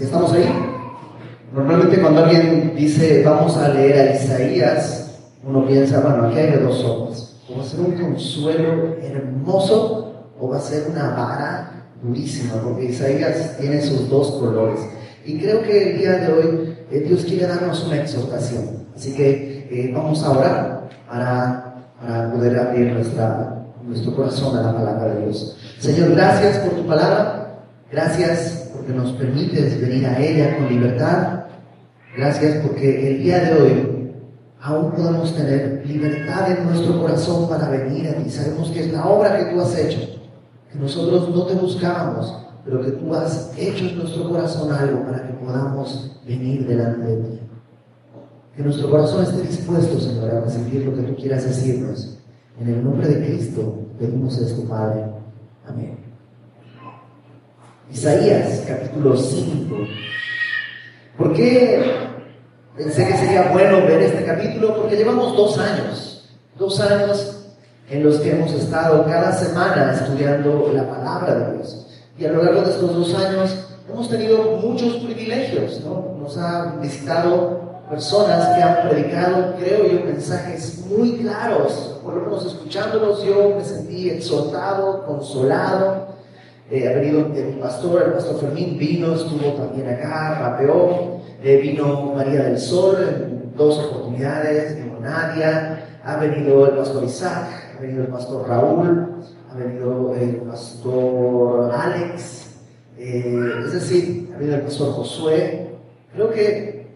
¿Estamos ahí? Normalmente cuando alguien dice vamos a leer a Isaías, uno piensa, bueno, aquí hay dos sopas. O va a ser un consuelo hermoso o va a ser una vara durísima, porque Isaías tiene sus dos colores. Y creo que el día de hoy eh, Dios quiere darnos una exhortación. Así que eh, vamos a orar para, para poder abrir nuestra, nuestro corazón a la palabra de Dios. Señor, gracias por tu palabra. Gracias porque nos permites venir a ella con libertad. Gracias porque el día de hoy aún podemos tener libertad en nuestro corazón para venir a ti. Sabemos que es la obra que tú has hecho, que nosotros no te buscábamos, pero que tú has hecho en nuestro corazón algo para que podamos venir delante de ti. Que nuestro corazón esté dispuesto, Señor, a recibir lo que tú quieras decirnos. En el nombre de Cristo pedimos esto, Padre. Amén. Isaías capítulo 5. ¿Por qué pensé que sería bueno ver este capítulo? Porque llevamos dos años, dos años en los que hemos estado cada semana estudiando la palabra de Dios. Y a lo largo de estos dos años hemos tenido muchos privilegios, ¿no? Nos han visitado personas que han predicado, creo yo, mensajes muy claros. Por lo menos escuchándolos yo me sentí exhortado, consolado. Eh, ha venido el pastor, el pastor Fermín vino, estuvo también acá, rapeó, eh, vino María del Sol en dos oportunidades, vino Nadia, ha venido el pastor Isaac, ha venido el pastor Raúl, ha venido el pastor Alex, eh, es decir, ha venido el pastor Josué. Creo que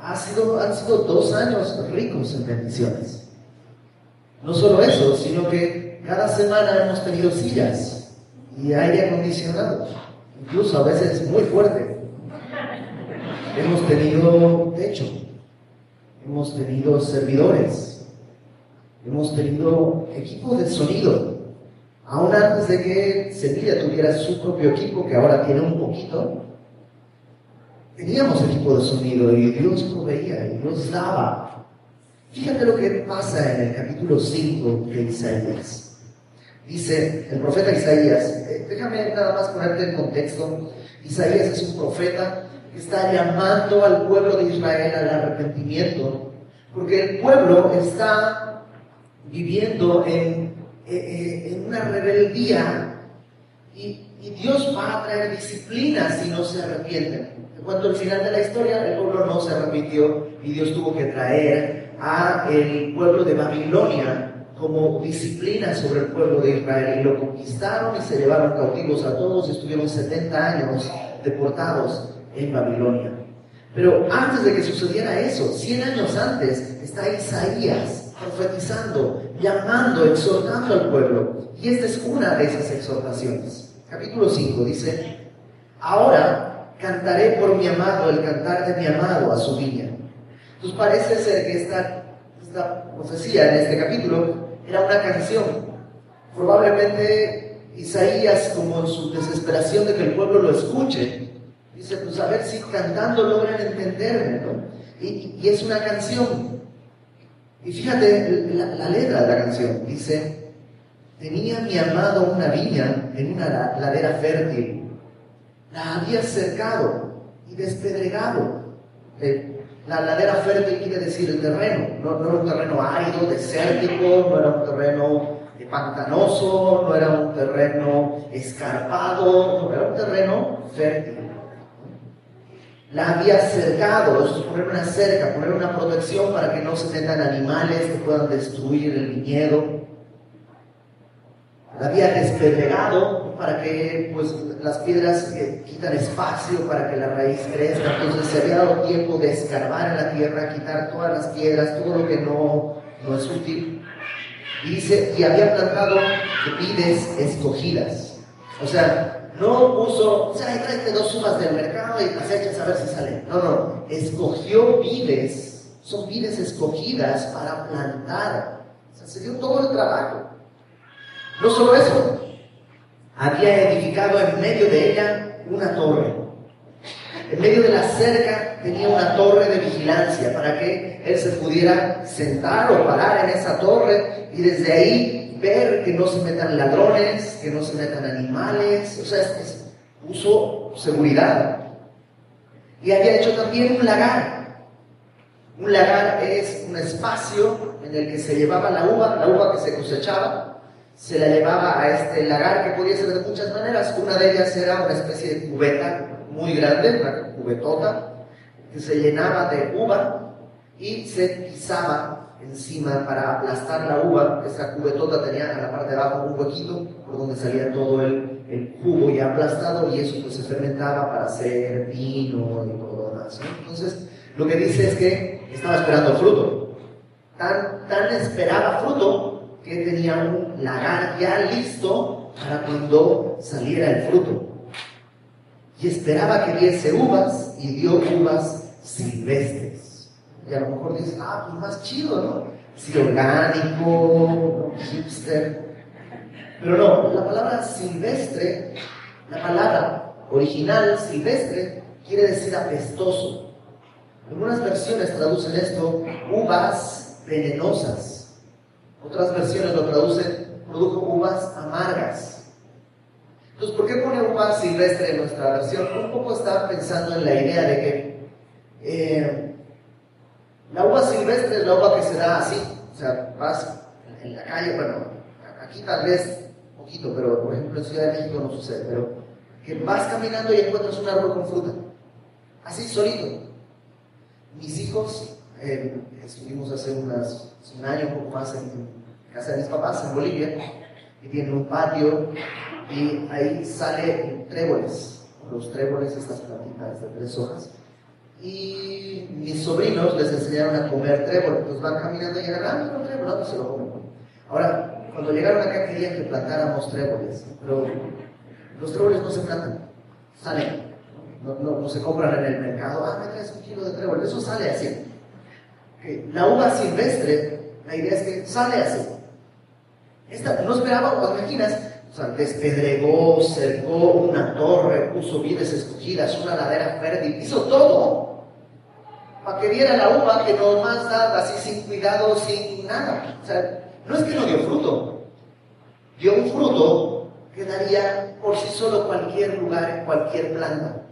ha sido, han sido dos años ricos en bendiciones. No solo eso, sino que cada semana hemos tenido sillas y aire acondicionado, incluso a veces muy fuerte. Hemos tenido techo, hemos tenido servidores, hemos tenido equipo de sonido. Aún antes de que Sevilla tuviera su propio equipo, que ahora tiene un poquito, teníamos equipo de sonido y Dios proveía y Dios daba. Fíjate lo que pasa en el capítulo 5 de Isaías. Dice el profeta Isaías, eh, déjame nada más ponerte en contexto, Isaías es un profeta que está llamando al pueblo de Israel al arrepentimiento, porque el pueblo está viviendo en, eh, eh, una rebeldía y, Dios va a traer disciplina si no se arrepienten. En cuanto al final de la historia, el pueblo no se arrepintió y Dios tuvo que traer a el pueblo de Babilonia como disciplina sobre el pueblo de Israel y lo conquistaron y se llevaron cautivos a todos y estuvieron 70 años deportados en Babilonia. Pero antes de que sucediera eso, 100 años antes, está Isaías profetizando, llamando, exhortando al pueblo. Y esta es una de esas exhortaciones. Capítulo 5 dice, ahora cantaré por mi amado el cantar de mi amado a su viña. Entonces parece ser que esta, esta profecía en este capítulo era una canción. Probablemente Isaías, como en su desesperación de que el pueblo lo escuche, dice, pues a ver si cantando logran entenderme. Y, es una canción. Y fíjate la, letra de la canción. Dice, tenía mi amado una viña en una ladera fértil. La había cercado y despedregado. La ladera fértil quiere decir el terreno, no, era un terreno árido, desértico, no era un terreno pantanoso, no era un terreno escarpado, no, era un terreno fértil. La había cercado, eso es poner una cerca, poner una protección para que no se metan animales que puedan destruir el viñedo. La había despedregado para que pues, las piedras eh, quitan espacio para que la raíz crezca. Entonces se había dado tiempo de escarbar en la tierra, quitar todas las piedras, todo lo que no, no es útil. Y dice, y había plantado vides escogidas. O sea, no puso, o sea, tráete dos uvas del mercado y las echas a ver si salen. No, no, escogió vides, son vides escogidas para plantar. O sea, se dio todo el trabajo. No solo eso, había edificado en medio de ella una torre. En medio de la cerca tenía una torre de vigilancia para que él se pudiera sentar o parar en esa torre y desde ahí ver que no se metan ladrones, que no se metan animales, o sea, es, puso seguridad. Y había hecho también un lagar. Un lagar es un espacio en el que se llevaba la uva, la uva que se cosechaba, se la llevaba a este lagar que podía ser de muchas maneras. Una de ellas era una especie de cubeta muy grande, una cubetota, que se llenaba de uva y se pisaba encima para aplastar la uva. Esa cubetota tenía en la parte de abajo un huequito por donde salía todo el, el jugo ya aplastado y eso pues se fermentaba para hacer vino y todo lo. Entonces, lo que dice es que estaba esperando fruto. Tan, tan esperaba fruto que tenía un lagar ya listo para cuando saliera el fruto. Y esperaba que diese uvas y dio uvas silvestres. Y a lo mejor dices, ah, pues más chido, ¿no? Si orgánico, hipster. Pero no, la palabra silvestre, la palabra original silvestre, quiere decir apestoso. Algunas versiones traducen esto uvas venenosas. Otras versiones lo traducen produjo uvas amargas. Entonces, ¿por qué pone uva silvestre en nuestra versión? Un poco está pensando en la idea de que eh, la uva silvestre es la uva que se da así. O sea, vas en la calle, bueno, aquí tal vez poquito, pero por ejemplo en Ciudad de México no sucede, pero que vas caminando y encuentras un árbol con fruta. Así solito. Mis hijos, eh, estuvimos hace unas, un año, un poco más en casa de mis papás, en Bolivia, y tienen un patio y ahí sale tréboles, los tréboles, estas plantitas de tres hojas. Y mis sobrinos les enseñaron a comer trébol, pues van caminando y llegan, ah, un trébol, no, se lo comen. Ahora, cuando llegaron acá querían que plantáramos tréboles, pero los tréboles no se plantan, salen, no, no, no se compran en el mercado, ah, me traes un kilo de trébol, eso sale así. La uva silvestre, la idea es que sale así. Esta, no esperaba, ¿os imaginas? O sea, despedregó, cercó una torre, puso vides escogidas, una ladera fértil, hizo todo para que viera la uva que nomás da así sin cuidado, sin nada. O sea, no es que no dio fruto, dio un fruto que daría por sí solo cualquier lugar, en cualquier planta.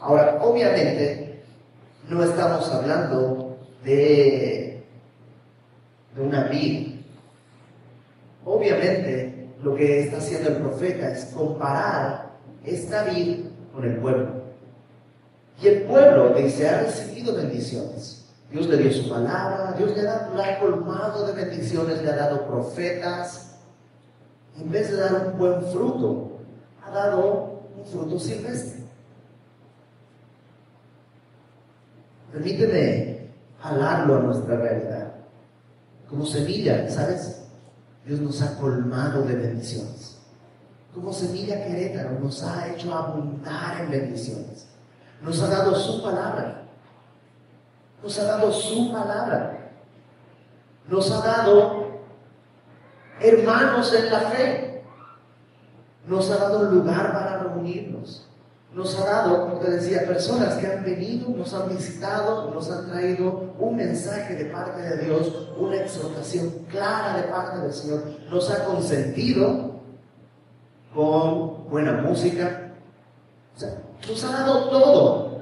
Ahora, obviamente, no estamos hablando de, una vid. Obviamente, lo que está haciendo el profeta es comparar esta vid con el pueblo. Y el pueblo dice, ha recibido bendiciones. Dios le dio su palabra, Dios le ha, ha colmado de bendiciones, le ha dado profetas. En vez de dar un buen fruto, ha dado un fruto silvestre. Permíteme jalarlo a nuestra realidad. Como semilla, ¿sabes? Dios nos ha colmado de bendiciones. Como Semilla Querétaro nos ha hecho abundar en bendiciones. Nos ha dado su palabra. Nos ha dado su palabra. Nos ha dado hermanos en la fe. Nos ha dado lugar para reunirnos nos ha dado, como te decía, personas que han venido, nos han visitado, nos han traído un mensaje de parte de Dios, una exhortación clara de parte del Señor, nos ha consentido con buena música, o sea, nos ha dado todo.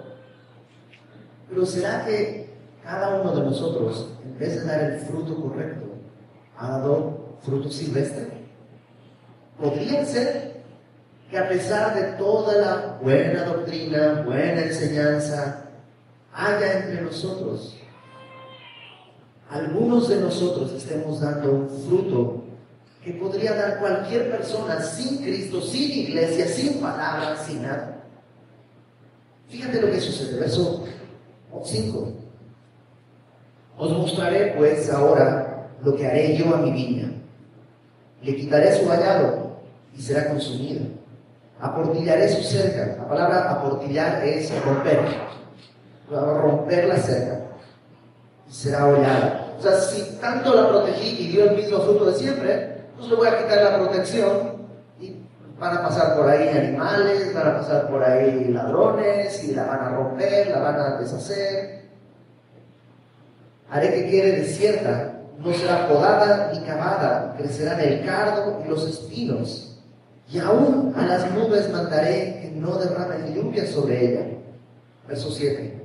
Pero ¿será que cada uno de nosotros, en vez de dar el fruto correcto, ha dado fruto silvestre? Podría ser que a pesar de toda la buena doctrina, buena enseñanza, haya entre nosotros, algunos de nosotros estemos dando un fruto que podría dar cualquier persona sin Cristo, sin iglesia, sin palabras, sin nada. Fíjate lo que sucede, verso 5. Os mostraré pues ahora lo que haré yo a mi viña. Le quitaré su vallado y será consumida Aportillaré su cerca. La palabra aportillar es romper. Romper la cerca. Será hollada. O sea, si tanto la protegí y dio el mismo fruto de siempre, pues le voy a quitar la protección y van a pasar por ahí animales, van a pasar por ahí ladrones y la van a romper, la van a deshacer. Haré que quede desierta no será podada ni cavada, crecerán el cardo y los espinos. Y aún a las nubes mandaré que no derramen lluvia sobre ella. Verso 7.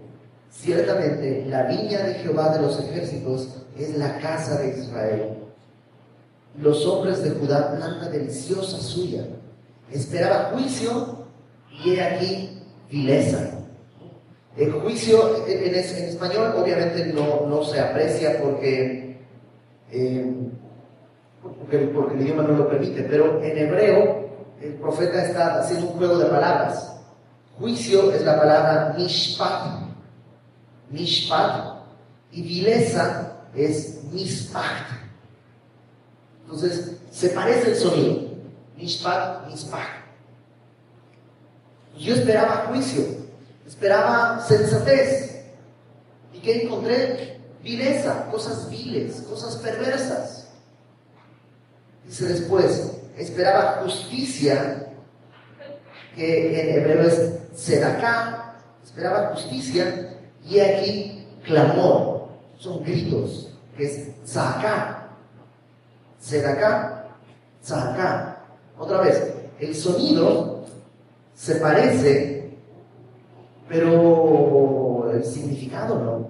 Ciertamente la viña de Jehová de los ejércitos es la casa de Israel. Los hombres de Judá planta deliciosa suya. Esperaba juicio y he aquí vileza. El juicio en, español obviamente no, no, se aprecia porque, eh, porque, porque el idioma no lo permite, pero en hebreo el profeta está haciendo un juego de palabras. Juicio es la palabra mishpat, mishpat, y vileza es mispat. Entonces, se parece el sonido. Mishpat, mispat. Yo esperaba juicio, esperaba sensatez. ¿Y qué encontré? Vileza, cosas viles, cosas perversas. Dice después, esperaba justicia, que en hebreo es sedaká, esperaba justicia, y aquí clamor, son gritos, que es tzaká, sedaká, tzaká. Otra vez, el sonido se parece, pero el significado no.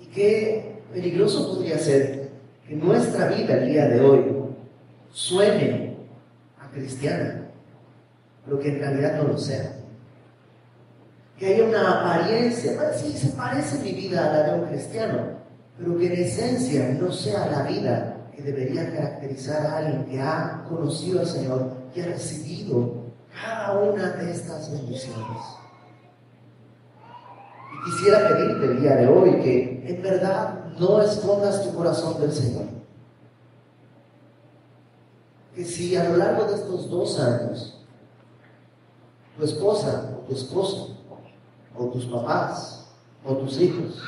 Y qué peligroso podría ser que nuestra vida el día de hoy suene a cristiana, pero que en realidad no lo sea. Que haya una apariencia, sí, se parece mi vida a la de un cristiano, pero que en esencia no sea la vida que debería caracterizar a alguien que ha conocido al Señor y ha recibido cada una de estas bendiciones. Y quisiera pedirte el día de hoy que en verdad no escondas tu corazón del Señor que si a lo largo de estos dos años tu esposa o tu esposo o tus papás o tus hijos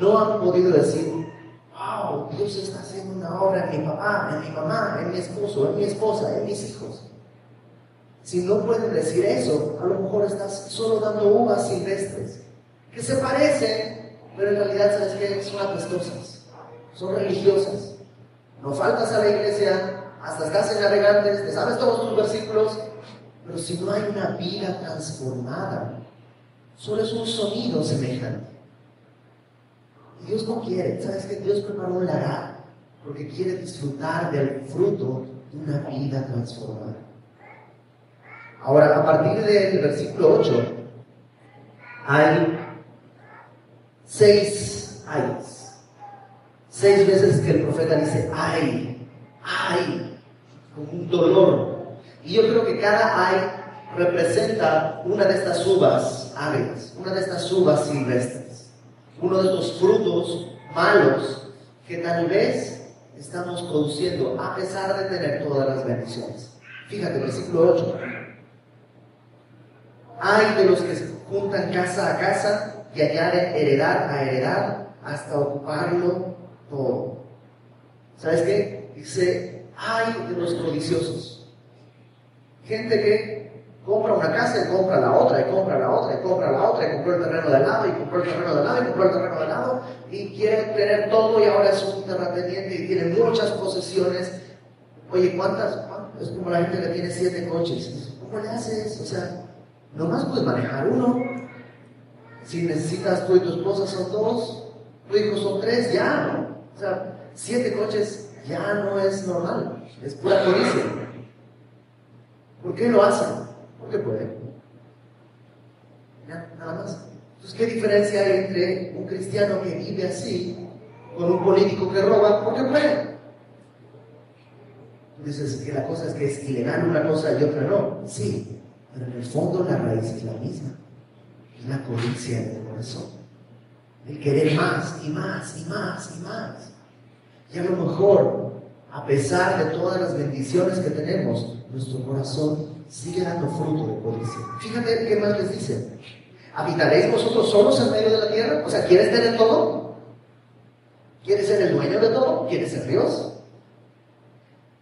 no han podido decir, wow, Dios está haciendo una obra en mi papá, en mi mamá, en mi esposo, en mi esposa, en mis hijos. Si no pueden decir eso, a lo mejor estás solo dando uvas silvestres, que se parecen, pero en realidad, ¿sabes qué? Son apestosas, son religiosas. No faltas a la iglesia, hasta estás en te sabes todos tus versículos, pero si no hay una vida transformada, solo es un sonido semejante. Y Dios no quiere, ¿sabes que Dios preparó un lagar porque quiere disfrutar del fruto de una vida transformada. Ahora, a partir del versículo 8, hay seis ayes. Seis veces que el profeta dice, ay, ay, un dolor. Y yo creo que cada ay representa una de estas uvas agrias, una de estas uvas silvestres, uno de estos frutos malos que tal vez estamos produciendo a pesar de tener todas las bendiciones. Fíjate, versículo 8. Hay de los que se juntan casa a casa y añaden heredad a heredad hasta ocuparlo todo. ¿Sabes qué? Dice, hay de los codiciosos. Gente que compra una casa y compra la otra, y compra la otra, y compra la otra, y compró el terreno de lado, y compró el terreno de lado, y compró el terreno de lado, y quiere tener todo y ahora es un terrateniente y tiene muchas posesiones. Oye, ¿cuántas? Es como la gente que tiene siete coches. ¿Cómo le haces? O sea, nomás puedes manejar uno. Si necesitas tú y tu esposa son dos, tu hijo son tres, ya, ¿no? O sea, siete coches ya no es normal, es pura codicia. ¿Por qué lo hacen? Porque pueden. Nada más. Entonces, ¿qué diferencia hay entre un cristiano que vive así con un político que roba? Porque puede. Dices que la cosa es que es ilegal una cosa y otra no. Sí, pero en el fondo la raíz es la misma. Es la codicia del corazón. El querer más y más y más y más. Y a lo mejor, a pesar de todas las bendiciones que tenemos, nuestro corazón sigue dando fruto de codicia. Fíjate qué más les dice. ¿Habitaréis vosotros solos en medio de la tierra? O sea, ¿quieres tener todo? ¿Quieres ser el dueño de todo? ¿Quieres ser Dios?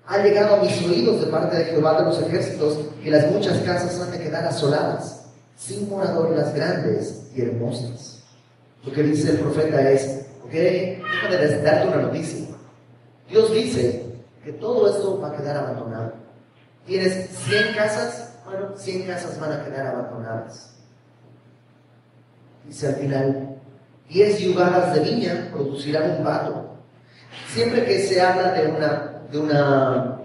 Ha llegado a mis oídos de parte de Jehová de los ejércitos que las muchas casas han de quedar asoladas, sin morador las grandes y hermosas. Lo que dice el profeta es, ¿Ok? Déjame darte una noticia. Dios dice que todo esto va a quedar abandonado. Tienes 100 casas, bueno, 100 casas van a quedar abandonadas. Dice al final, 10 yugadas de viña producirán un vato. Siempre que se habla de una, de una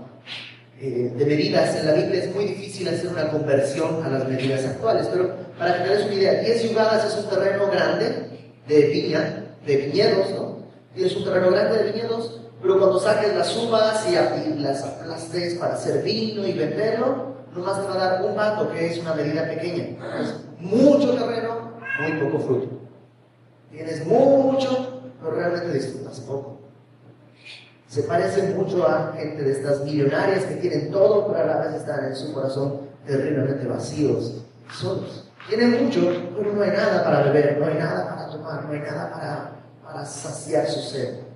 eh, de medidas en la Biblia es muy difícil hacer una conversión a las medidas actuales, pero para que te des una idea, 10 yugadas es un terreno grande de viña, de viñedos, ¿no? Tienes un terreno grande de viñedos, pero cuando saques las uvas y, las aplastes para hacer vino y venderlo, nomás te va a dar un vato, que es una medida pequeña. Mucho terreno, muy poco fruto. Tienes mucho, pero realmente disfrutas poco. Se parece mucho a gente de estas millonarias que tienen todo, pero a la vez están en su corazón terriblemente vacíos, solos. Tienen mucho, pero no hay nada para beber, no hay nada para tomar, no hay nada para, para saciar su sed.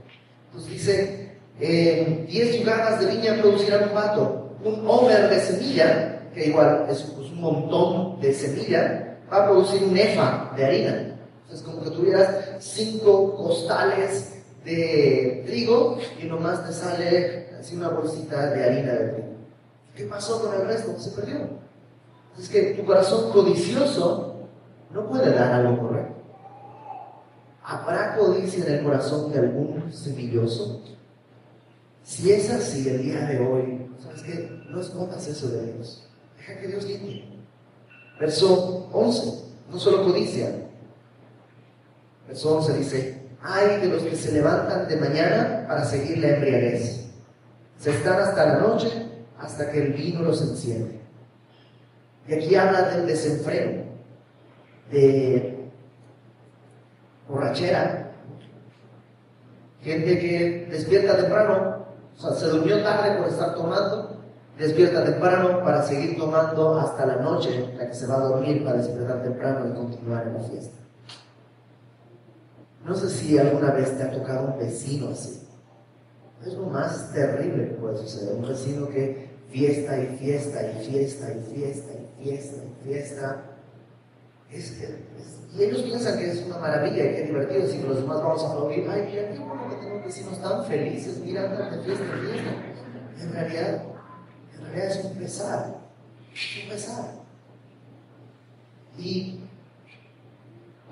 Entonces dice, eh, 10 yugadas de viña producirán un vato, un homer de semilla, que igual es un montón de semilla, va a producir un efa de harina. Es como que tuvieras cinco costales de trigo y nomás te sale así una bolsita de harina de trigo. ¿Qué pasó con el resto? Se perdió. Es que tu corazón codicioso no puede dar algo correcto. ¿Habrá codicia en el corazón de algún semilloso? Si es así el día de hoy, ¿sabes qué? No escondas eso de Dios. Deja que Dios limpie. Verso 11, no solo codicia. Verso 11 dice, hay de los que se levantan de mañana para seguir la embriaguez. Se están hasta la noche hasta que el vino los enciende. Y aquí habla del desenfreno, de borrachera. Gente que despierta temprano, o sea, se durmió tarde por estar tomando, despierta temprano para seguir tomando hasta la noche, la que se va a dormir para despertar temprano y continuar en la fiesta. No sé si alguna vez te ha tocado un vecino así. Es lo más terrible que puede suceder. Un vecino que fiesta y fiesta y fiesta y fiesta y fiesta y fiesta. Y ellos piensan que es una maravilla y que divertido. Si los demás vamos a aplaudir, ay, mira qué bueno que tenemos vecinos tan felices, mira, andan de fiesta y fiesta. en realidad, en realidad es un pesar. Es un pesar. Y,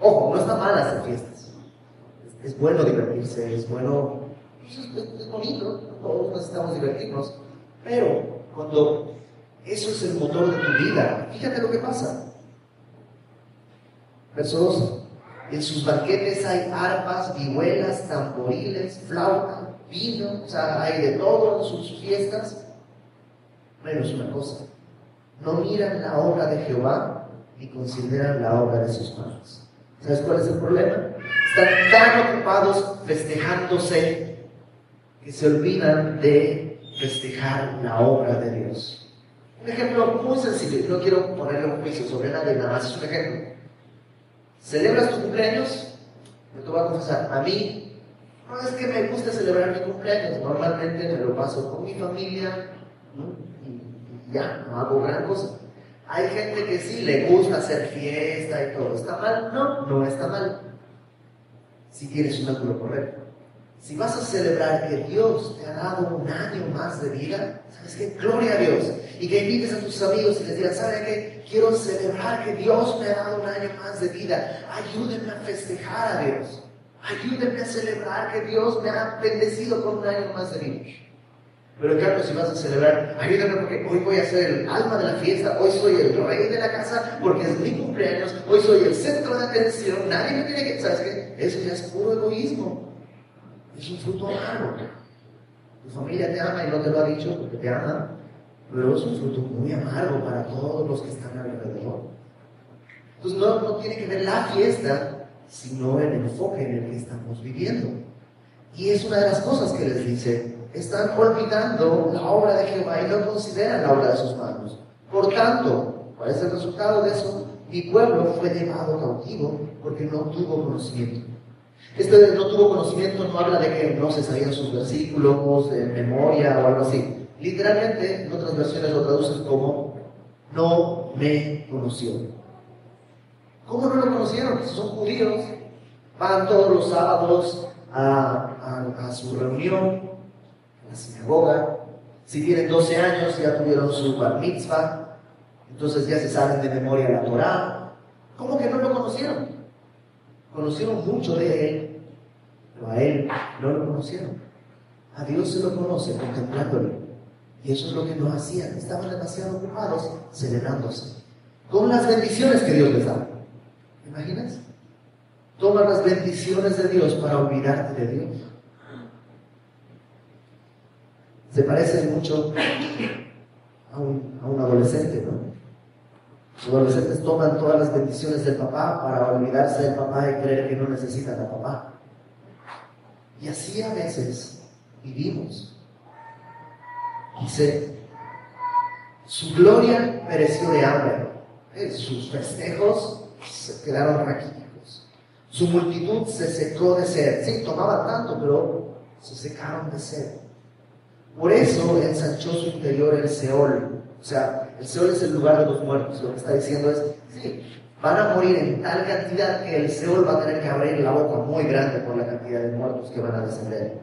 ojo, no está mal hacer fiesta es bueno divertirse, es bueno, pues, es, bonito, todos necesitamos divertirnos, pero cuando eso es el motor de tu vida, fíjate lo que pasa. Verso 12. En sus banquetes hay arpas, vihuelas, tamboriles, flauta, vino, o sea, hay de todo en sus fiestas. Menos una cosa, no miran la obra de Jehová ni consideran la obra de sus manos. ¿Sabes cuál es el problema? Están tan ocupados festejándose que se olvidan de festejar la obra de Dios. Un ejemplo muy sencillo, no quiero ponerle un juicio sobre nadie, nada más es un ejemplo. ¿Celebras tu cumpleaños? Me te voy a confesar, a mí no es que me guste celebrar mi cumpleaños, normalmente me lo paso con mi familia y ya, no hago gran cosa. Hay gente que sí le gusta hacer fiesta y todo. ¿Está mal? No, no está mal. Si tienes un ángulo correcto. Si vas a celebrar que Dios te ha dado un año más de vida, ¿sabes qué? Gloria a Dios. Y que invites a tus amigos y les digas, ¿sabe qué? Quiero celebrar que Dios me ha dado un año más de vida. Ayúdenme a festejar a Dios. Ayúdenme a celebrar que Dios me ha bendecido con un año más de vida. Pero claro, si vas a celebrar, ayúdame porque hoy voy a ser el alma de la fiesta, hoy soy el rey de la casa porque es mi cumpleaños, hoy soy el centro de atención, nadie me tiene que... ¿Sabes qué? Eso ya es puro egoísmo. Es un fruto amargo. Tu familia te ama y no te lo ha dicho porque te ama, pero es un fruto muy amargo para todos los que están alrededor. Entonces no, no tiene que ver la fiesta, sino el enfoque en el que estamos viviendo. Y es una de las cosas que les dice están olvidando la obra de Jehová y no consideran la obra de sus manos. Por tanto, ¿cuál es el resultado de eso? Mi pueblo fue llevado cautivo porque no tuvo conocimiento. Este no tuvo conocimiento no habla de que no se sabían sus versículos de memoria o algo así. Literalmente, en otras versiones lo traducen como no me conoció. ¿Cómo no lo conocieron? Son judíos, van todos los sábados a, a, su reunión, a la sinagoga. Si tienen 12 años, ya tuvieron su bar mitzvah, entonces ya se saben de memoria la Torah. ¿Cómo que no lo conocieron? Conocieron mucho de él, pero a él no lo conocieron. A Dios se lo conoce contemplándolo. Y eso es lo que no hacían. Estaban demasiado ocupados celebrándose. Con las bendiciones que Dios les da. ¿Me imaginas? Toma las bendiciones de Dios para olvidarte de Dios. Se parece mucho a un, a un adolescente, ¿no? Los adolescentes toman todas las bendiciones del papá para olvidarse del papá y creer que no necesitan a papá. Y así a veces vivimos. Dice, su gloria pereció de hambre, eh, sus festejos se quedaron raquíticos, su multitud se secó de sed. Sí, tomaban tanto, pero se secaron de sed. Por eso ensanchó su interior el Seol. O sea, el Seol es el lugar de los muertos. Lo que está diciendo es, sí, van a morir en tal cantidad que el Seol va a tener que abrir la boca muy grande por la cantidad de muertos que van a descender.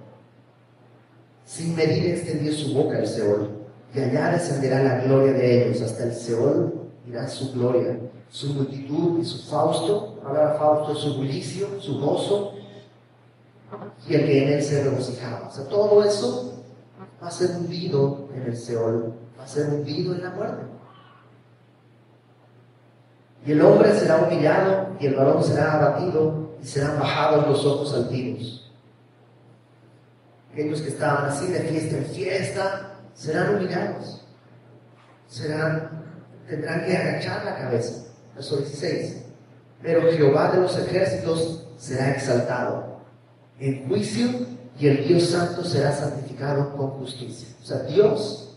Sin medir extendió su boca el Seol, y allá descenderá la gloria de ellos. Hasta el Seol irá su gloria, su multitud y su Fausto. Hablar Fausto su bullicio, su gozo, y el que en él se regocijaba. O sea, todo eso va a ser hundido en el Seol, va a ser hundido en la muerte. Y el hombre será humillado, y el varón será abatido, y serán bajados los ojos altivos aquellos que estaban así de fiesta en fiesta, serán humillados, serán, tendrán que agachar la cabeza. Verso 16. Pero Jehová de los ejércitos será exaltado en juicio y el Dios santo será santificado con justicia. O sea, Dios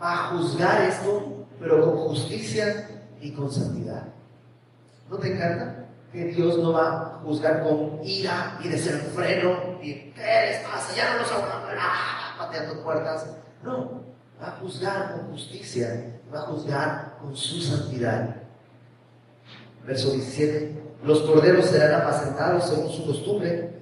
va a juzgar esto, pero con justicia y con santidad. ¿No te encanta? que Dios no va a juzgar con ira y desenfreno y ¿qué les pasa? Ya no los aguanto, pateando puertas. No, va a juzgar con justicia, va a juzgar con su santidad. Verso 17, los corderos serán apacentados según su costumbre.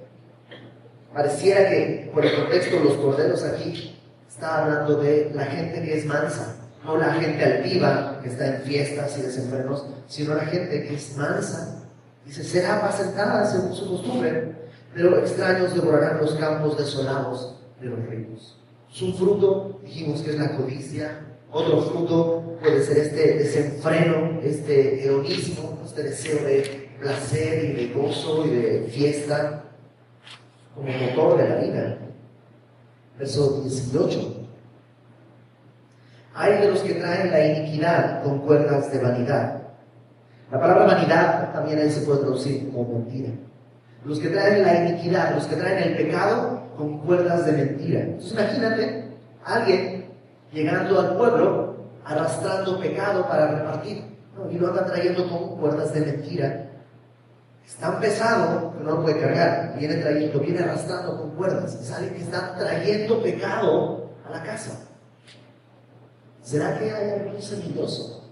Pareciera que por el contexto los corderos aquí está hablando de la gente que es mansa, no la gente altiva que está en fiestas y desenfrenos, sino la gente que es mansa, Dice, será apacentada según su costumbre, pero extraños devorarán los campos desolados de los ricos. Su fruto, dijimos que es la codicia. Otro fruto puede ser este desenfreno, este hedonismo, este deseo de placer y de gozo y de fiesta como motor de la vida. Verso 18. Hay de los que traen la iniquidad con cuerdas de vanidad la palabra vanidad también ahí se puede traducir como mentira. Los que traen la iniquidad, los que traen el pecado con cuerdas de mentira. Imagínate alguien llegando al pueblo arrastrando pecado para repartir. Y lo anda trayendo con cuerdas de mentira. Es tan pesado que no lo puede cargar. Viene trayendo, viene arrastrando con cuerdas. Es alguien que está trayendo pecado a la casa. ¿Será que hay algún semilloso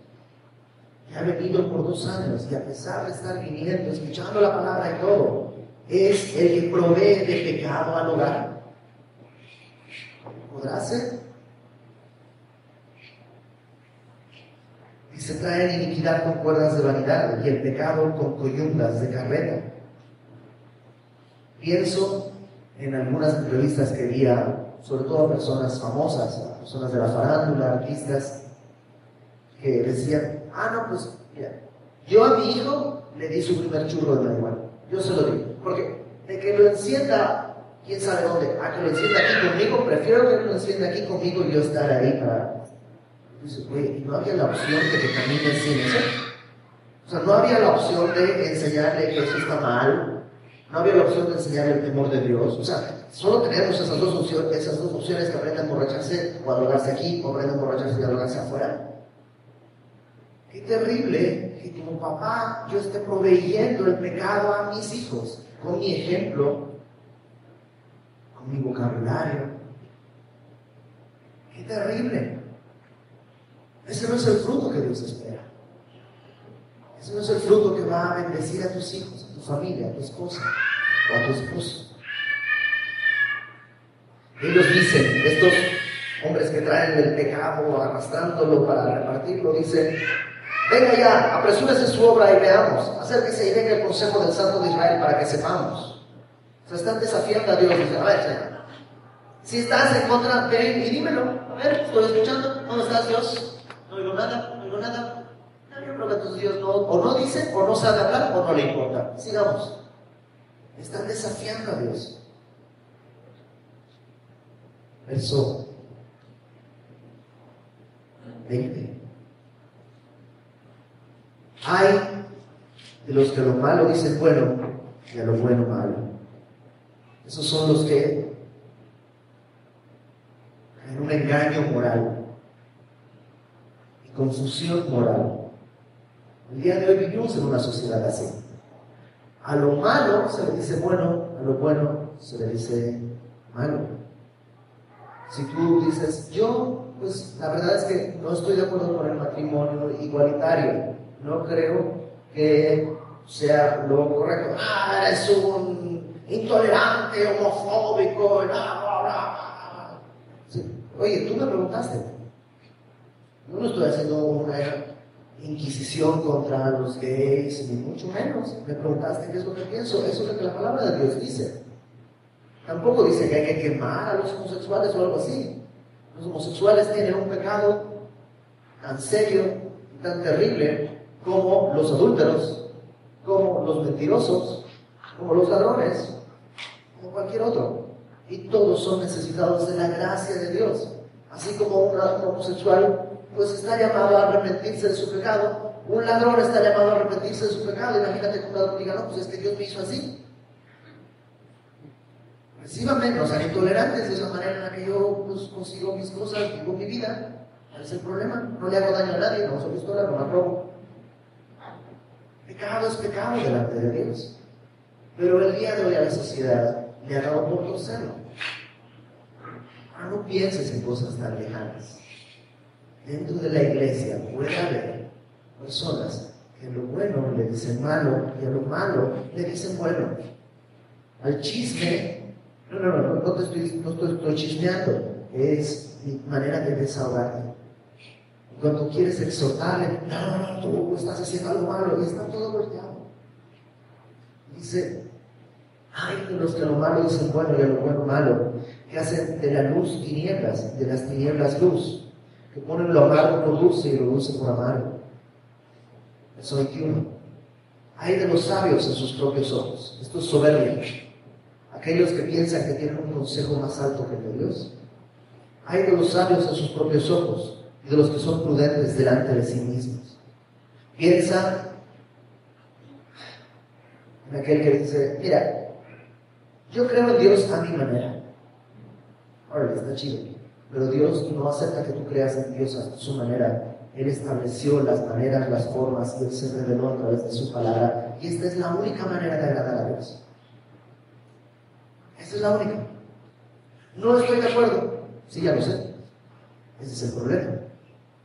que ha venido por dos años y a pesar de estar viniendo, escuchando la palabra y todo, es el que provee de pecado al hogar. ¿Podrá ser? Dice, traen iniquidad con cuerdas de vanidad y el pecado con coyundas de carreta. Pienso en algunas entrevistas que vi, sobre todo a personas famosas, a personas de la farándula, artistas, que decían, Ah, no, pues, mira, yo a mi hijo le di su primer churro de marihuana. Yo se lo di. Porque de que lo encienda, quién sabe dónde, a que lo encienda aquí conmigo, prefiero que lo encienda aquí conmigo y yo estar ahí para. Dice, güey, no había la opción de que camine sin eso. O sea, no había la opción de enseñarle que eso está mal. No había la opción de enseñarle el temor de Dios. O sea, solo tenemos esas dos opciones, esas dos opciones que aprenda a emborracharse o a drogarse aquí, o aprenda a emborracharse y a drogarse afuera. Qué terrible que como papá yo esté proveyendo el pecado a mis hijos con mi ejemplo, con mi vocabulario. Qué terrible. Ese no es el fruto que Dios espera. Ese no es el fruto que va a bendecir a tus hijos, a tu familia, a tu esposa o a tu esposo. Ellos dicen, estos hombres que traen el pecado arrastrándolo para repartirlo, dicen, venga ya, apresúrese su obra y veamos, acérquese y venga el consejo del Santo de Israel para que sepamos. Se están desafiando a Dios, dicen, a ver, si estás en contra, ven y dímelo, a ver, estoy escuchando, ¿dónde estás Dios? No oigo nada, no oigo nada. Yo creo que entonces Dios no, o no dice, o no sabe hablar, o no le importa. Sigamos. Están desafiando a Dios. Verso 20. Hay de los que lo malo dicen bueno y a lo bueno malo. Esos son los que en un engaño moral confusión moral. El día de hoy vivimos en una sociedad así. A lo malo se le dice bueno, a lo bueno se le dice malo. Si tú dices, yo, pues la verdad es que no estoy de acuerdo con el matrimonio igualitario, no creo que sea lo correcto. Ah, eres un intolerante, homofóbico, bla, bla, bla. Oye, tú me preguntaste. No estoy haciendo una inquisición contra los gays, ni mucho menos. Me preguntaste qué es lo que pienso. Eso es lo que la palabra de Dios dice. Tampoco dice que hay que quemar a los homosexuales o algo así. Los homosexuales tienen un pecado tan serio y tan terrible como los adúlteros, como los mentirosos, como los ladrones, como cualquier otro. Y todos son necesitados de la gracia de Dios. Así como un homosexual pues está llamado a arrepentirse de su pecado, un ladrón está llamado a arrepentirse de su pecado. Imagínate que un ladrón diga, no, pues es que Dios me hizo así. Recíbanme, no sean intolerantes, de la manera en la que yo pues, consigo mis cosas, vivo mi vida. ¿Cuál es el problema? No le hago daño a nadie, no soy pistola, no me robo. Pecado es pecado delante de Dios. Pero el día de hoy a la sociedad le ha dado por torcerlo. No pienses en cosas tan lejanas. Dentro de la iglesia puede haber personas que lo bueno le dicen malo y a lo malo le dicen bueno. Al chisme no, no, no, no te estoy, no chismeando. Es mi manera de desahogarte. Cuando quieres exhortarle, no, no, tú estás haciendo algo malo y está todo volteado. Dice, ay de los que lo malo dicen bueno y a lo bueno malo, que hacen de la luz tinieblas, de las tinieblas luz, que ponen lo malo por dulce y lo dulce por amargo. Eso 21. Hay de los sabios en sus propios ojos. Esto es soberbia aquellos que piensan que tienen un consejo más alto que el de Dios. Hay de los sabios a sus propios ojos y de los que son prudentes delante de sí mismos. Piensa en aquel que dice, mira, yo creo en Dios a mi manera. Ahora está chido, pero Dios no acepta que tú creas en Dios a su manera. Él estableció las maneras, las formas y Él se reveló a través de su palabra. Y esta es la única manera de agradar a Dios. Esa es la única. No estoy de acuerdo. Sí, ya lo sé. Ese es el problema.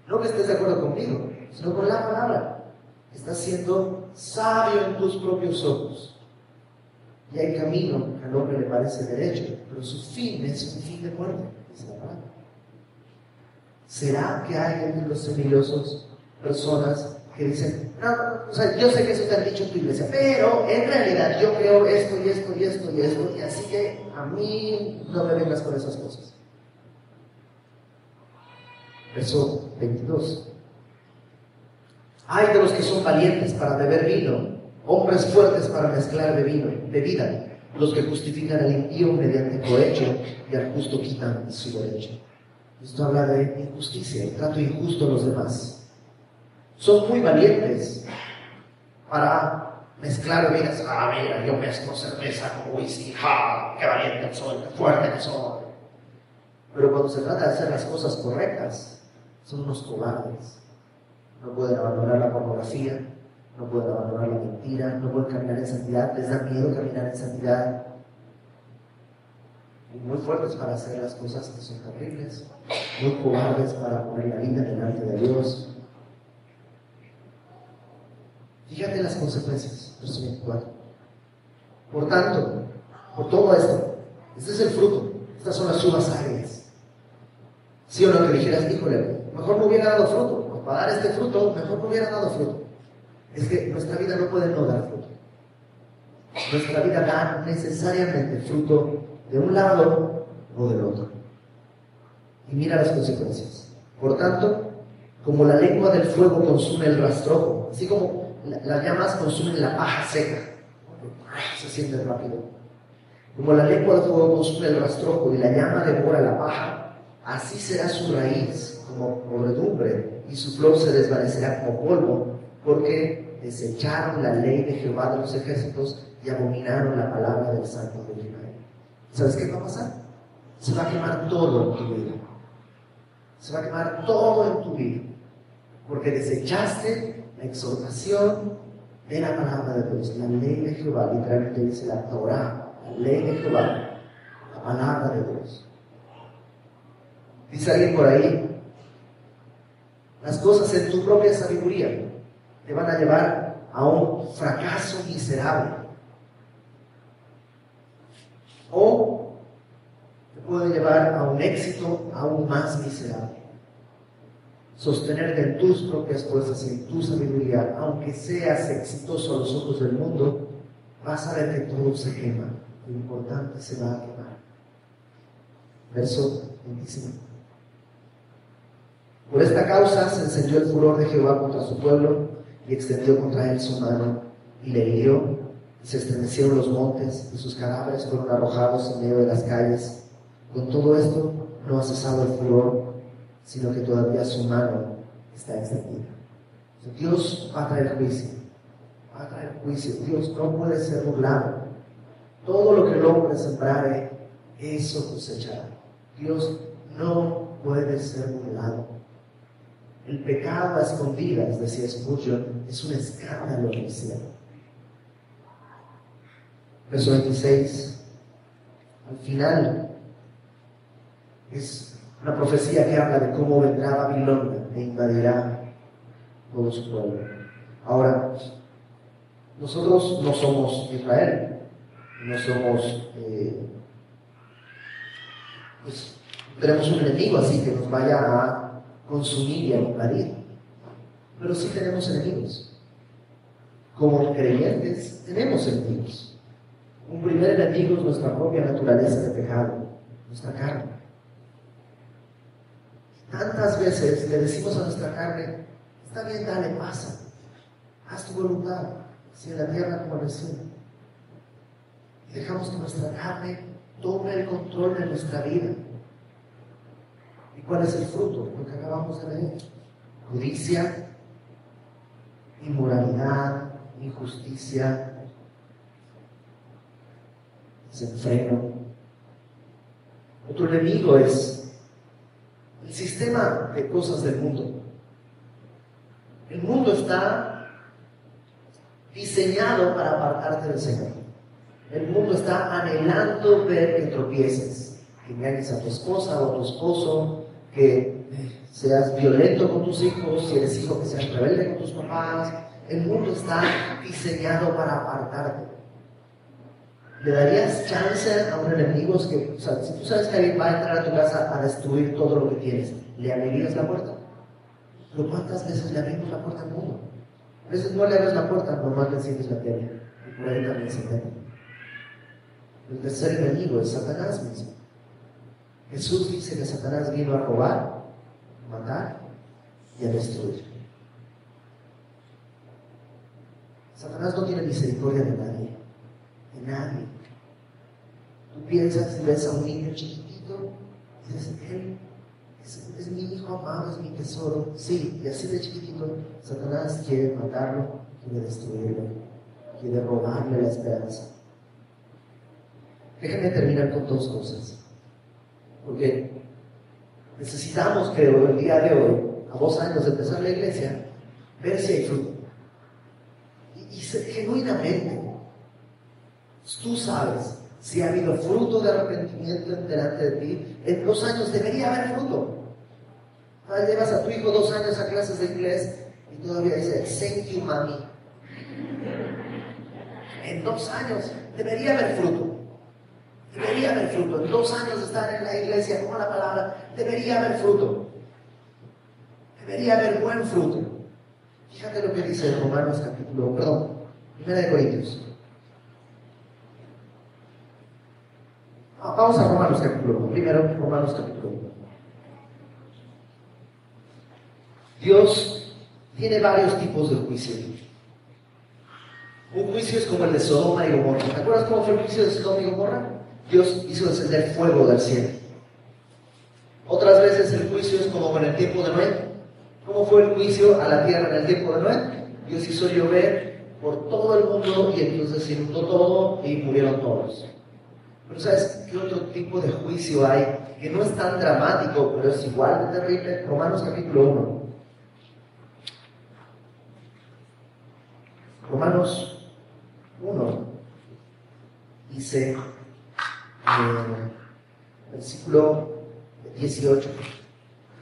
No que estés de acuerdo conmigo, sino con la palabra. Estás siendo sabio en tus propios ojos. Y hay camino que al hombre le parece derecho, pero su fin es un fin de muerte. Dice. ¿Será que hay entre los semillosos personas que dicen, no, o sea, yo sé que eso te ha dicho en tu iglesia, pero en realidad yo creo esto y esto y esto y esto, y así que a mí no me vengas con esas cosas. Verso 22. Hay de los que son valientes para beber vino, hombres fuertes para mezclar vino, bebida, los que justifican al impío mediante cohecho y al justo quitan su derecho. Esto habla de injusticia, el trato injusto a los demás son muy valientes para mezclar bebidas. Ah, mira, yo mezclo cerveza con whisky, ja, qué valiente soy, qué fuerte que soy. Pero cuando se trata de hacer las cosas correctas, son unos cobardes. No pueden abandonar la pornografía, no pueden abandonar la mentira, no pueden caminar en santidad, les da miedo caminar en santidad. Muy fuertes para hacer las cosas que son terribles, muy cobardes para poner la vida delante de Dios, Fíjate las consecuencias, verso 24. Por tanto, por todo esto, este es el fruto, Estas son las uvas agrias. ¿Sí o no? Que dijeras, híjole, mejor no hubiera dado fruto. Para dar este fruto, mejor no hubiera dado fruto. Es que nuestra vida no puede no dar fruto. Nuestra vida da necesariamente fruto de un lado o del otro. Y mira las consecuencias. Por tanto, como la lengua del fuego consume el rastrojo, así como las llamas consumen la paja seca, se siente rápido. Como la lengua del fuego consume el rastrojo y la llama devora la paja, así será su raíz como podredumbre y su flor se desvanecerá como polvo, porque desecharon la ley de Jehová de los ejércitos y abominaron la palabra del Santo de Israel. ¿Sabes qué va a pasar? Se va a quemar todo en tu vida. Se va a quemar todo en tu vida. Porque desechaste la exhortación de la palabra de Dios, la ley de Jehová, literalmente dice la Torah, la ley de Jehová, la palabra de Dios. Dice alguien por ahí, las cosas en tu propia sabiduría te van a llevar a un fracaso miserable. O te puede llevar a un éxito aún más miserable. Sostenerte en tus propias fuerzas y en tu sabiduría, aunque seas exitoso a los ojos del mundo, vas a ver que todo se quema. Lo importante se va a quemar. Verso 25. Por esta causa se encendió el furor de Jehová contra su pueblo y extendió contra él su mano y le hirió. Y se estremecieron los montes y sus cadáveres fueron arrojados en medio de las calles. Con todo esto no ha cesado el furor, sino que todavía su mano está extendida. Dios va a traer juicio. Va a traer juicio. Dios no puede ser burlado. Todo lo que el hombre sembrare, eso cosechará. Dios no puede ser burlado. El pecado a escondidas, decía Spurgeon, es un escándalo en el cielo. Verso 26. Al final es una profecía que habla de cómo vendrá Babilonia e invadirá todo su pueblo. Ahora, nosotros no somos Israel, no somos, eh, pues tenemos un enemigo así que nos vaya a consumir y a invadir. Pero sí tenemos enemigos. Como creyentes tenemos enemigos. Un primer enemigo es nuestra propia naturaleza de pecado, nuestra carne. Tantas veces le decimos a nuestra carne, está bien, dale, pasa, haz tu voluntad, si en la tierra como en. Y dejamos que nuestra carne tome el control de nuestra vida. ¿Y cuál es el fruto? Lo que acabamos de leer. Judicia, inmoralidad, injusticia, desenfreno. Otro enemigo es el sistema de cosas del mundo. El mundo está diseñado para apartarte del Señor. El mundo está anhelando ver que tropieces, que engañes a tu esposa o a tu esposo, que seas violento con tus hijos, si eres hijo que seas rebelde con tus papás. El mundo está diseñado para apartarte. ¿Le darías chance a un enemigo que, si tú sabes que alguien va a entrar a tu casa a destruir todo lo que tienes, ¿le abrirías la puerta? Pero ¿cuántas veces le abrimos la puerta al mundo? A veces no le abres la puerta, nomás le enciendes la tele. Y por ahí también se mete. El tercer enemigo es Satanás mismo. Jesús dice que Satanás vino a robar, a matar y a destruir. Satanás no tiene misericordia de nadie, de nadie. Tú piensas y ves a un niño chiquitito y dices, él es, mi hijo amado, es mi tesoro. Sí, y así de chiquitito, Satanás quiere matarlo, quiere destruirlo, quiere robarle la esperanza. Déjame terminar con dos cosas. Porque necesitamos, creo, el día de hoy, a dos años de empezar la iglesia, ver si hay fruto. Y, genuinamente, tú sabes si ha habido fruto de arrepentimiento delante de ti. En dos años debería haber fruto. Ahora llevas a tu hijo dos años a clases de inglés y todavía dice, thank you, mami. En dos años debería haber fruto. Debería haber fruto. En dos años de estar en la iglesia, como la palabra, debería haber fruto. Debería haber buen fruto. Fíjate lo que dice Romanos capítulo, perdón, primera de Corintios. Ah, vamos a Romanos capítulo 1. Primero, Romanos capítulo 1. Dios tiene varios tipos de juicio. Un juicio es como el de Sodoma y Gomorra. ¿Te acuerdas cómo fue el juicio de Sodoma y Gomorra? Dios hizo descender fuego del cielo. Otras veces el juicio es como en el tiempo de Noé. ¿Cómo fue el juicio a la tierra en el tiempo de Noé? Dios hizo llover por todo el mundo y entonces se inundó todo y murieron todos. Pero ¿sabes qué otro tipo de juicio hay que no es tan dramático, pero es igual de terrible? Romanos capítulo 1. Romanos 1 dice el versículo 18,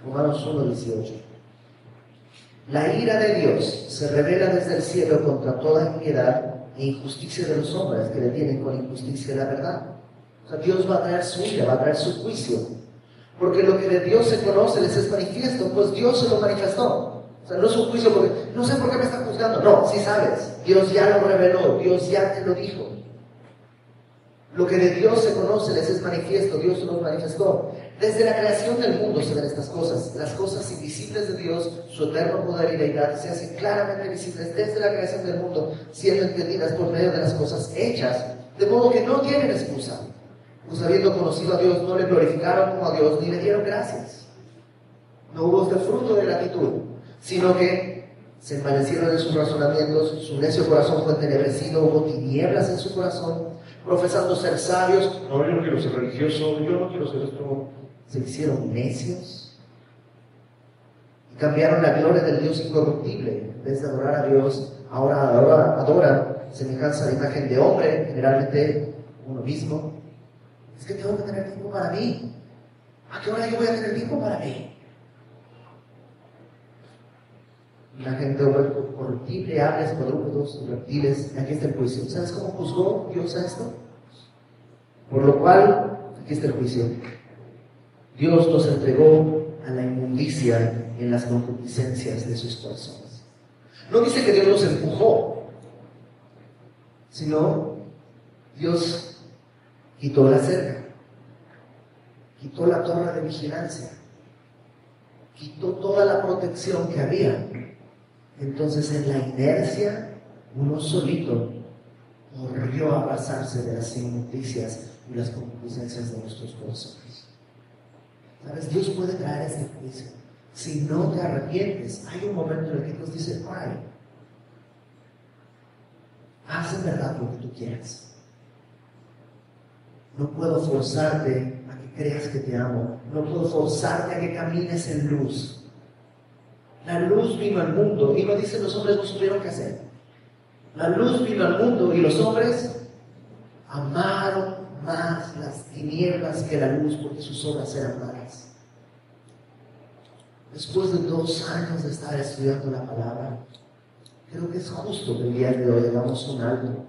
Romanos 1, 18. La ira de Dios se revela desde el cielo contra toda impiedad e injusticia de los hombres que detienen con injusticia la verdad. O sea, Dios va a traer su ira, va a traer su juicio. Porque lo que de Dios se conoce les es manifiesto, pues Dios se lo manifestó. O sea, no es un juicio porque no sé por qué me están juzgando. No, sí sabes. Dios ya lo reveló, Dios ya te lo dijo. Lo que de Dios se conoce les es manifiesto, Dios se lo manifestó. Desde la creación del mundo se ven estas cosas. Las cosas invisibles de Dios, su eterno poder y deidad, se hacen claramente visibles desde la creación del mundo, siendo entendidas por medio de las cosas hechas, de modo que no tienen excusa. Pues habiendo conocido a Dios, no le glorificaron como a Dios, ni le dieron gracias. No hubo este fruto de gratitud, sino que se envanecieron en sus razonamientos, su necio corazón fue entenebrecido, hubo tinieblas en su corazón, profesando ser sabios. No, yo no quiero ser religioso, yo no quiero ser esto se hicieron necios y cambiaron la gloria del Dios incorruptible. En vez de adorar a Dios, ahora, ahora adoran semejanza a la imagen de hombre, generalmente uno mismo. Es que tengo que tener tiempo para mí. ¿A qué hora yo voy a tener tiempo para mí? La gente corruptible, aves, cuadrúpedos, reptiles, aquí está el juicio. ¿Sabes cómo juzgó Dios a esto? Por lo cual, aquí está el juicio. Dios los entregó a la inmundicia en las concupiscencias de sus corazones. No dice que Dios los empujó, sino Dios quitó la cerca, quitó la torre de vigilancia, quitó toda la protección que había. Entonces en la inercia, uno solito volvió a abrazarse de las inmundicias y las concupiscencias de nuestros corazones. ¿Sabes? Dios puede traer este juicio. Si no te arrepientes, hay un momento en el que Dios dice, ay, haz en verdad lo que tú quieras. No puedo forzarte a que creas que te amo. No puedo forzarte a que camines en luz. La luz vino al mundo y no dice los hombres no supieron qué hacer. La luz vino al mundo y los hombres amaron más las tinieblas que la luz porque sus obras eran malas. Después de dos años de estar estudiando la palabra, creo que es justo que el día de hoy hagamos un algo.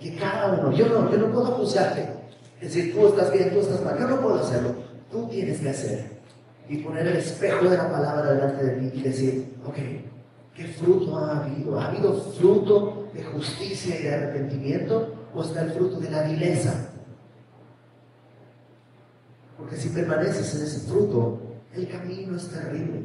Que cada uno, yo no, yo no puedo juzgarte. Es decir, tú estás bien, tú estás mal. Yo no puedo hacerlo. Tú tienes que hacer. Y poner el espejo de la palabra delante de mí y decir, ok, ¿qué fruto ha habido? ¿Ha habido fruto de justicia y de arrepentimiento? ¿O está el fruto de la vileza? Porque si permaneces en ese fruto, el camino es terrible.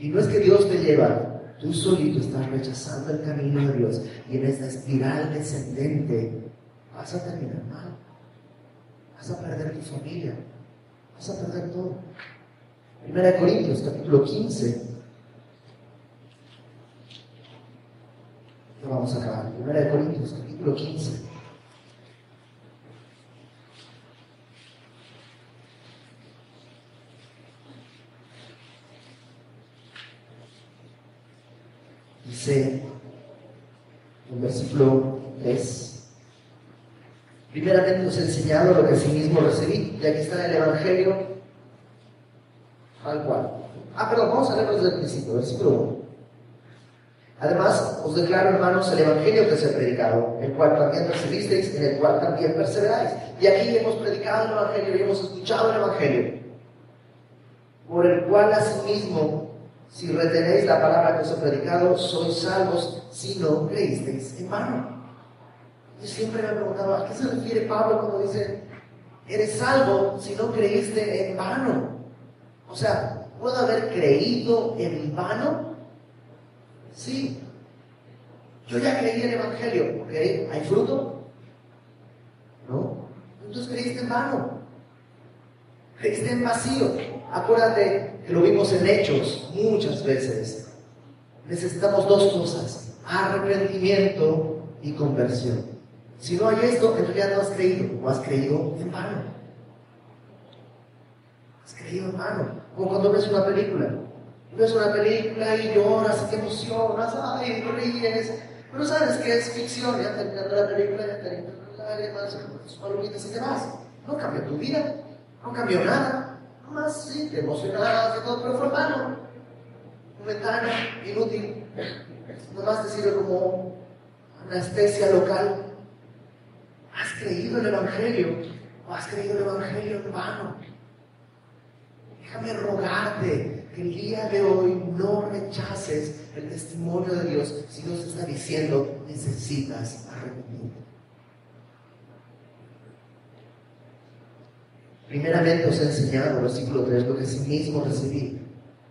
Y no es que Dios te lleva, tú solito estás rechazando el camino de Dios. Y en esta espiral descendente vas a terminar mal. Vas a perder tu familia. Vas a perder todo. Primera Corintios, capítulo 15. Ya vamos a acabar. Primera Corintios, capítulo 15. Dice el versículo 3. Primeramente os he enseñado lo que sí mismo recibí. Y aquí está el Evangelio al cual. Ah, perdón, vamos a leerlo desde el principio, versículo 1. Además, os declaro, hermanos, el Evangelio que se ha predicado, el cual también recibisteis, en el cual también perseveráis. Y aquí hemos predicado el Evangelio y hemos escuchado el Evangelio, por el cual asimismo, si retenéis la palabra que os he predicado, sois salvos si no creísteis en vano. Yo siempre me he preguntado, ¿a qué se refiere Pablo cuando dice, eres salvo si no creíste en vano? O sea, ¿puedo haber creído en vano? Sí. Yo ya creí en el Evangelio, ¿ok? ¿Hay fruto? ¿No? Entonces creíste en vano. Creíste en vacío. Acuérdate que lo vimos en Hechos muchas veces. Necesitamos dos cosas, arrepentimiento y conversión. Si no hay esto, en realidad no has creído, o has creído en vano. Creído en vano. Como cuando ves una película ves una película y lloras y te emocionas, ay, ríes, pero sabes que es ficción, ya terminando la película, ya te las lágrimas, tus palomitas y te vas. No cambió tu vida, no cambió nada, nomás sí, te emocionabas y todo, pero fue malo, momentáneo, inútil, nomás te sirve como anestesia local. ¿Has creído el Evangelio o has creído el Evangelio en vano? Déjame rogarte que el día de hoy no rechaces el testimonio de Dios si Dios está diciendo necesitas arrepentimiento. Primeramente os he enseñado, versículo 3, lo que sí mismo recibí,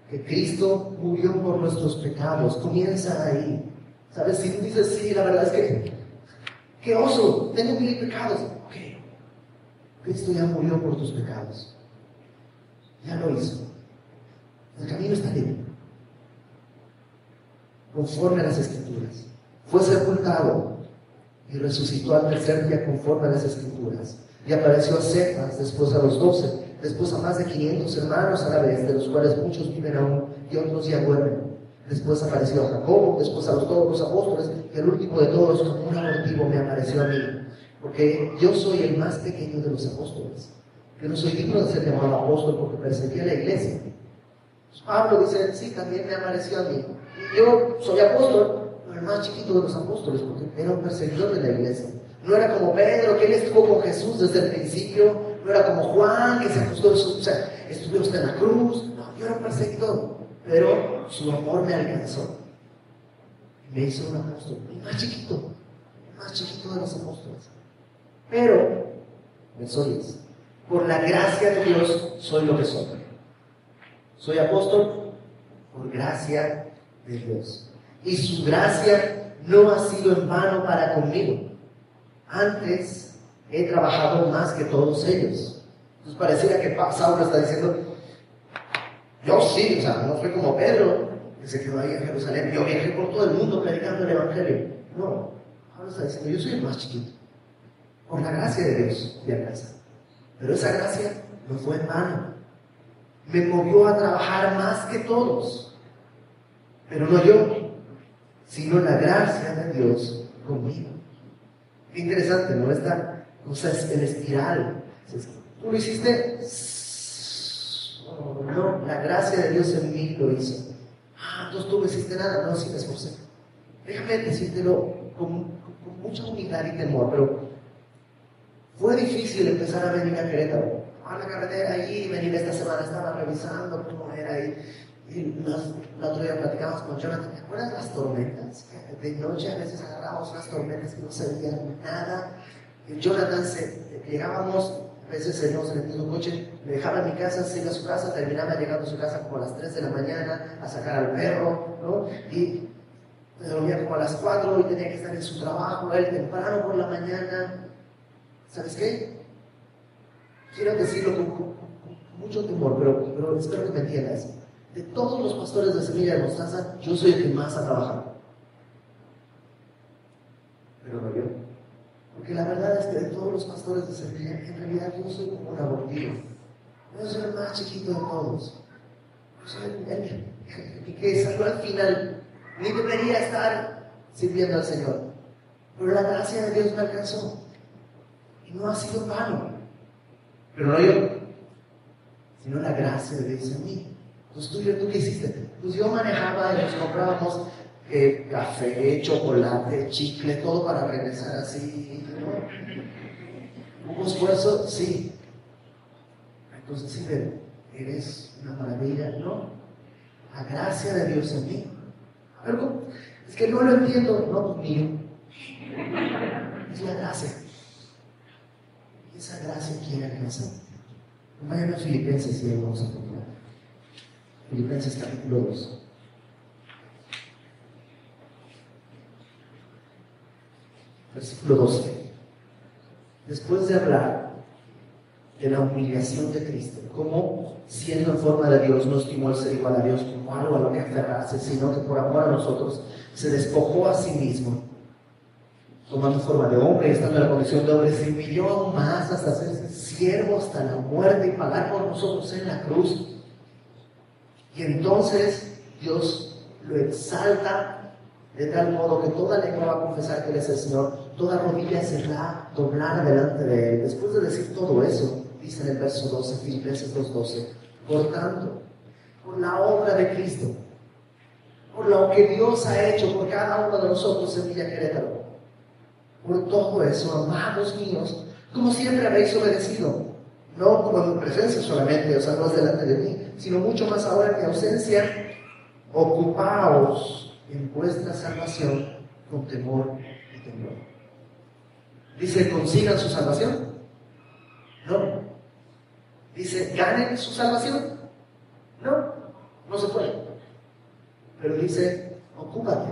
que Cristo murió por nuestros pecados. Comienza ahí. ¿Sabes? Si tú dices, sí, la verdad es que, qué oso, tengo mil pecados. Ok, Cristo ya murió por tus pecados. Ya lo hizo. El camino está libre. Conforme a las escrituras. Fue sepultado y resucitó al tercer día conforme a las escrituras. Y apareció a Cephas, después a los doce, después a más de 500 hermanos a la vez, de los cuales muchos viven aún y otros ya duermen. Después apareció a Jacobo, después a los, todos los apóstoles, y el último de todos, como un abortivo, me apareció a mí. Porque yo soy el más pequeño de los apóstoles. Yo no soy digno de ser llamado apóstol porque perseguí a la iglesia. Pablo dice, sí, también me apareció a mí. Yo soy apóstol, pero el más chiquito de los apóstoles, porque era un perseguidor de la iglesia. No era como Pedro, que él estuvo con Jesús desde el principio. No era como Juan, que se acostó en su... O sea, usted en la cruz. No, yo era un perseguidor. Pero su amor me alcanzó. Me hizo un apóstol. El más chiquito. El más chiquito de los apóstoles. Pero, me soy Por la gracia de Dios soy lo que soy. Soy apóstol por gracia de Dios. Y su gracia no ha sido en vano para conmigo. Antes he trabajado más que todos ellos. Entonces pareciera que Saulo está diciendo, yo sí, o sea, no fue como Pedro, que se quedó ahí en Jerusalén, yo viajé por todo el mundo predicando el Evangelio. No, Pablo está diciendo, yo soy el más chiquito. Por la gracia de Dios de casa. Pero esa gracia no fue en vano me movió a trabajar más que todos. Pero no yo, sino la gracia de Dios conmigo. Qué interesante, ¿no? Esta cosa es en espiral. Tú lo hiciste, no, la gracia de Dios en mí lo hizo. Ah, entonces tú no hiciste nada, no, sí me esforcé. Déjame decírtelo con, con mucha humildad y temor, pero fue difícil empezar a venir a Querétaro a la carretera allí y venir esta semana, estaba revisando cómo era ahí. Y la otro día platicamos con Jonathan, ¿te acuerdas las tormentas? De noche a veces agarrábamos unas tormentas que no se veía nada. Y Jonathan, llegábamos, a veces en el coche, me dejaba en mi casa, se a su casa, terminaba llegando a su casa como a las 3 de la mañana a sacar al perro, ¿no? Y dormía como a las 4 y tenía que estar en su trabajo, él temprano por la mañana. ¿Sabes qué? quiero decirlo con, mucho temor, pero, pero, espero que me entiendas. De todos los pastores de Semilla de Mostaza, yo soy el que más ha trabajado. Pero no yo. Porque la verdad es que de todos los pastores de Semilla, en realidad yo soy como un abortivo. Yo soy el más chiquito de todos. Yo soy el, que salió al final. Ni debería estar sirviendo al Señor. Pero la gracia de Dios me alcanzó. No ha sido vano. Pero no yo, sino la gracia de Dios en mí. Entonces tú, ¿tú qué hiciste? Pues yo manejaba y nos comprábamos eh, café, chocolate, chicle, todo para regresar así. ¿no? ¿Hubo esfuerzo? Sí. Entonces, sí, eres una maravilla. No. La gracia de Dios en mí. Es que no lo entiendo. No, mío. Es la gracia. Esa gracia quiere regresar. Vayan a Filipenses y vamos a continuar. Filipenses capítulo 2. Versículo 12. Después de hablar de la humillación de Cristo, como siendo en forma de Dios no estimó el ser igual a Dios como algo a lo que aferrarse, sino que por amor a nosotros se despojó a sí mismo, tomando forma de hombre, estando en la condición de hombre, se humilló más hasta hacerse siervo hasta la muerte y pagar por nosotros en la cruz. Y entonces Dios lo exalta de tal modo que toda lengua va a confesar que Él es el Señor, toda rodilla será doblada delante de Él. Después de decir todo eso, dice en el verso 12, Filipenses 2.12, por tanto, por la obra de Cristo, por lo que Dios ha hecho por cada uno de nosotros en Villa por todo eso, amados míos, como siempre habéis obedecido, no como en presencia solamente, o sea, no delante de mí, sino mucho más ahora en mi ausencia, ocupaos en vuestra salvación con temor y temor. Dice, consigan su salvación. No. Dice, ganen su salvación. No, no se puede. Pero dice, ocúpate.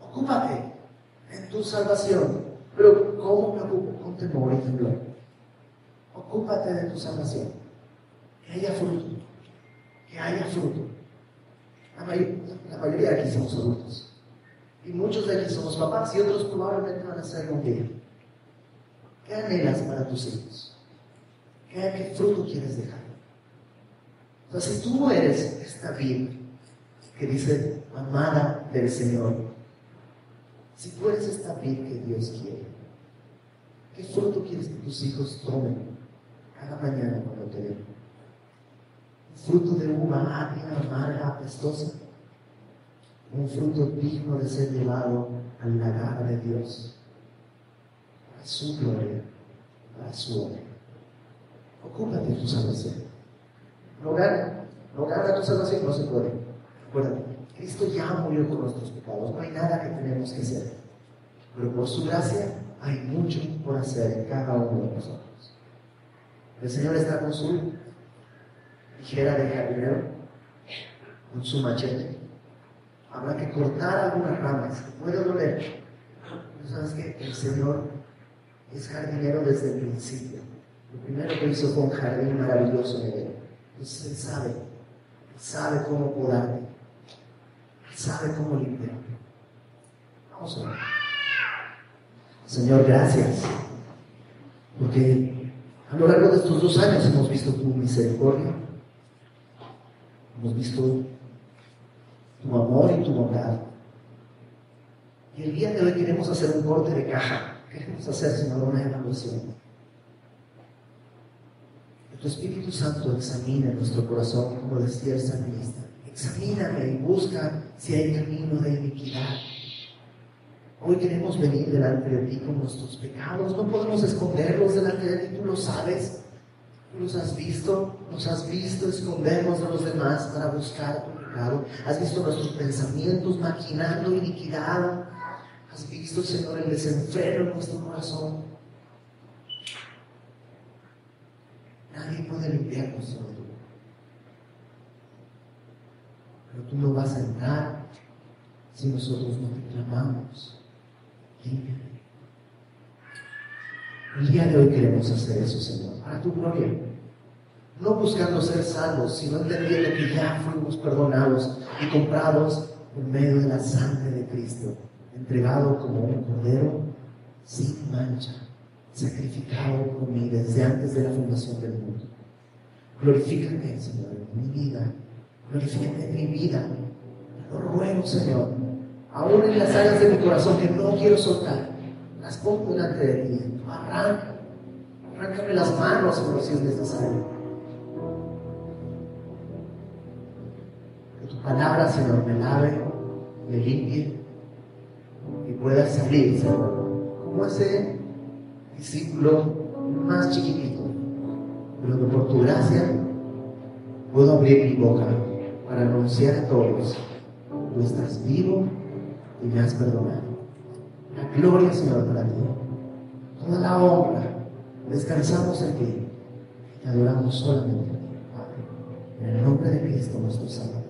Ocúpate en tu salvación. Pero ¿cómo me ocupo? Con temor y temor. Ocúpate de tu salvación. Que haya fruto. Que haya fruto. La, mayoría de aquí somos adultos. Y muchos de aquí somos papás y otros probablemente van a ser un día. ¿Qué anhelas para tus hijos? ¿Qué, fruto quieres dejar? Entonces, si tú eres esta vida que dice amada del Señor, si tú eres esta vida que Dios quiere, ¿qué fruto quieres que tus hijos tomen cada mañana cuando te ven? fruto de uva agria, amarga, apestosa, un fruto digno de ser llevado a la garra de Dios, a su gloria, a su honra. Ocúpate de tu salvación. No gana, no gana tu salvación, no se puede. Acuérdate, Cristo ya murió por nuestros pecados, no hay nada que tenemos que hacer. Pero por su gracia hay mucho por hacer en cada uno de nosotros. El Señor está con su tijera de jardinero, con su machete. Habrá que cortar algunas ramas, puede doler. Pero sabes que el Señor es jardinero desde el principio. Lo primero que hizo fue un jardín maravilloso en él. Entonces Él sabe, sabe cómo podarte, sabe cómo limpiar. Vamos a ver. Señor, gracias. Porque a lo largo de estos dos años hemos visto tu misericordia, hemos visto tu amor y tu bondad. Y el día de hoy queremos hacer un corte de caja, queremos hacer, Señor, una evaluación. Que tu Espíritu Santo examine nuestro corazón, como decía el salmista. Examíname y busca si hay camino de iniquidad. Hoy queremos venir delante de ti con nuestros pecados. No podemos esconderlos delante de ti, tú lo sabes. Tú los has visto, nos has visto escondernos de los demás para buscar tu pecado. Has visto nuestros pensamientos maquinando iniquidad. Has visto, Señor, el desenfreno en nuestro corazón. Nadie puede limpiarnos solo tú. Pero tú no vas a entrar si nosotros no te clamamos. El día de hoy queremos hacer eso, Señor, para tu gloria. No buscando ser salvos, sino entendiendo que ya fuimos perdonados y comprados por medio de la sangre de Cristo entregado como un cordero sin mancha, sacrificado por mí desde antes de la fundación del mundo. Glorifícate, Señor, en mi vida. En mi vida. Lo ruego, Señor, aún en las áreas de mi corazón que no quiero soltar, las pongo delante de ti. Arranca, arráncame las manos, Señor, si es necesario. Que tu palabra, Señor, me lave le limpie y pueda salir, como ese discípulo más chiquitito, pero que por tu gracia puedo abrir mi boca para anunciar a todos, tú estás vivo y me has perdonado. La gloria, Señor, para ti. Toda la honra. Descansamos en ti y te adoramos solamente. Padre. En el nombre de Cristo nuestro Salvador.